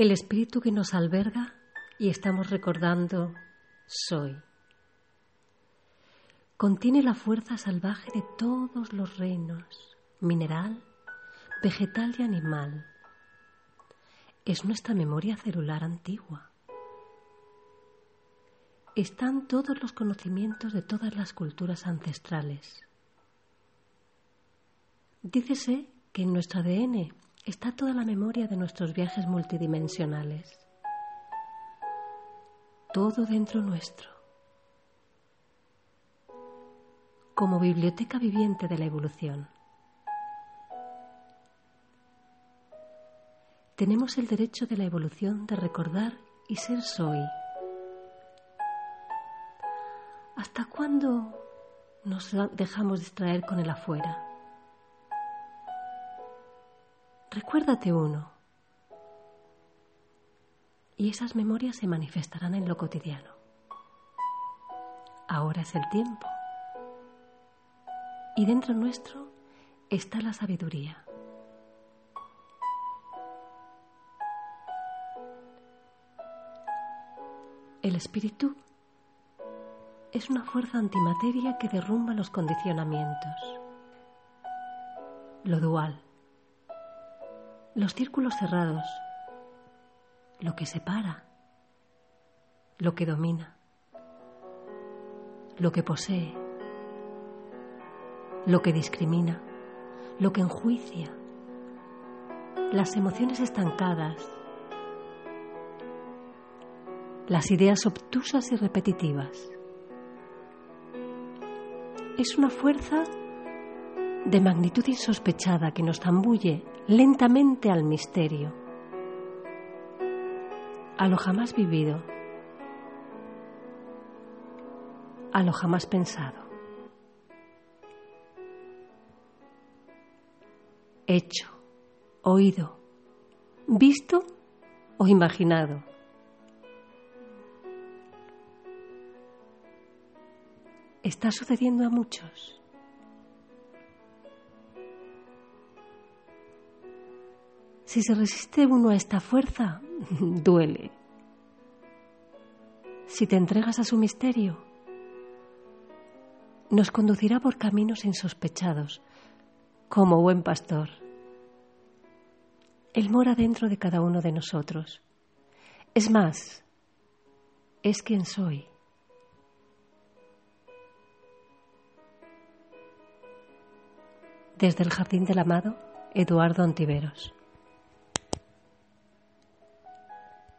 El espíritu que nos alberga y estamos recordando soy. Contiene la fuerza salvaje de todos los reinos, mineral, vegetal y animal. Es nuestra memoria celular antigua. Están todos los conocimientos de todas las culturas ancestrales. Dícese que en nuestro ADN está toda la memoria de nuestros viajes multidimensionales. Todo dentro nuestro. Como biblioteca viviente de la evolución. Tenemos el derecho de la evolución de recordar y ser soy. ¿Hasta cuándo nos dejamos distraer con el afuera? Recuérdate uno. Y esas memorias se manifestarán en lo cotidiano. Ahora es el tiempo. Y dentro nuestro está la sabiduría. El espíritu es una fuerza antimateria que derrumba los condicionamientos. Lo dual los círculos cerrados, lo que separa, lo que domina, lo que posee, lo que discrimina, lo que enjuicia, las emociones estancadas, las ideas obtusas y repetitivas. Es una fuerza de magnitud insospechada que nos zambulle lentamente al misterio, a lo jamás vivido, a lo jamás pensado. Hecho, oído, visto o imaginado. Está sucediendo a muchos. Si se resiste uno a esta fuerza, duele. Si te entregas a su misterio, nos conducirá por caminos insospechados, como buen pastor. Él mora dentro de cada uno de nosotros. Es más, es quien soy. Desde el Jardín del Amado, Eduardo Ontiveros.